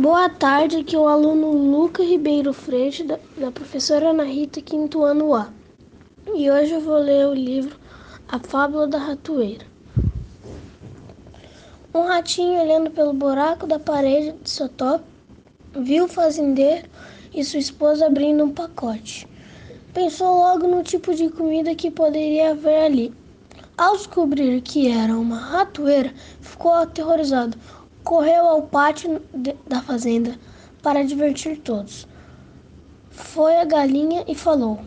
Boa tarde, aqui é o aluno Luca Ribeiro Freire, da, da professora Ana Rita, quinto ano A. E hoje eu vou ler o livro A Fábula da Ratoeira. Um ratinho olhando pelo buraco da parede de seu viu o fazendeiro e sua esposa abrindo um pacote. Pensou logo no tipo de comida que poderia haver ali. Ao descobrir que era uma ratoeira, ficou aterrorizado correu ao pátio da fazenda para divertir todos. Foi a galinha e falou: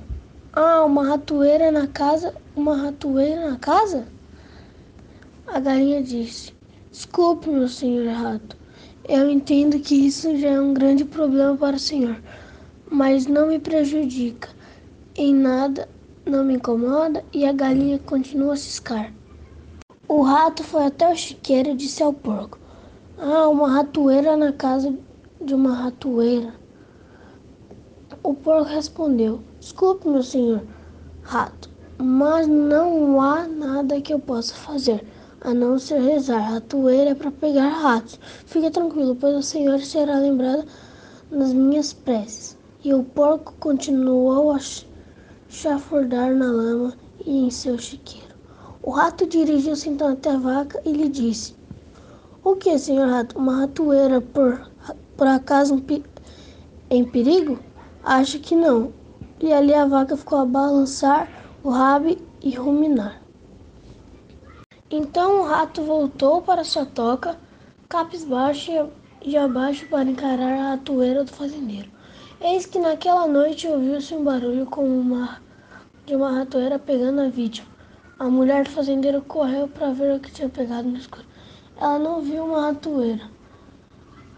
Ah, uma ratoeira na casa? Uma ratoeira na casa? A galinha disse: Desculpe, meu senhor rato. Eu entendo que isso já é um grande problema para o senhor, mas não me prejudica em nada, não me incomoda e a galinha continua a ciscar. O rato foi até o chiqueiro e disse ao porco: ah, uma ratoeira na casa de uma ratoeira. O porco respondeu: Desculpe, meu senhor rato, mas não há nada que eu possa fazer a não ser rezar. Ratoeira é para pegar ratos. Fique tranquilo, pois o senhor será lembrado nas minhas preces. E o porco continuou a chafurdar na lama e em seu chiqueiro. O rato dirigiu-se então até a vaca e lhe disse: o que, senhor rato? Uma ratoeira por, por acaso um em perigo? Acho que não. E ali a vaca ficou a balançar o rabo e ruminar. Então o rato voltou para sua toca, cabisbaixo e abaixo para encarar a ratoeira do fazendeiro. Eis que naquela noite ouviu-se um barulho como uma, de uma ratoeira pegando a vítima. A mulher do fazendeiro correu para ver o que tinha pegado no escuro. Ela não viu uma ratoeira.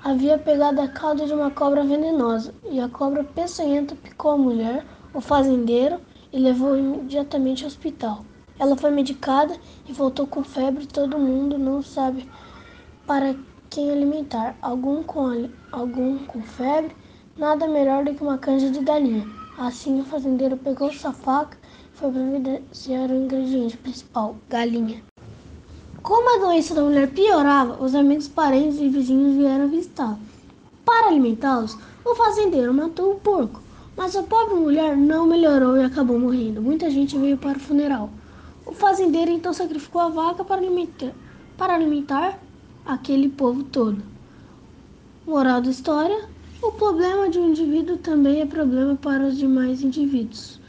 Havia pegado a cauda de uma cobra venenosa, e a cobra peçonhenta picou a mulher, o fazendeiro, e levou imediatamente ao hospital. Ela foi medicada e voltou com febre. Todo mundo não sabe para quem alimentar. Algum com, algum com febre, nada melhor do que uma canja de galinha. Assim, o fazendeiro pegou sua faca e foi providenciar o ingrediente principal, galinha. Como a doença da mulher piorava, os amigos, parentes e vizinhos vieram visitá-la. Para alimentá-los, o fazendeiro matou o porco, mas a pobre mulher não melhorou e acabou morrendo. Muita gente veio para o funeral. O fazendeiro então sacrificou a vaca para alimentar, para alimentar aquele povo todo. Moral da história: o problema de um indivíduo também é problema para os demais indivíduos.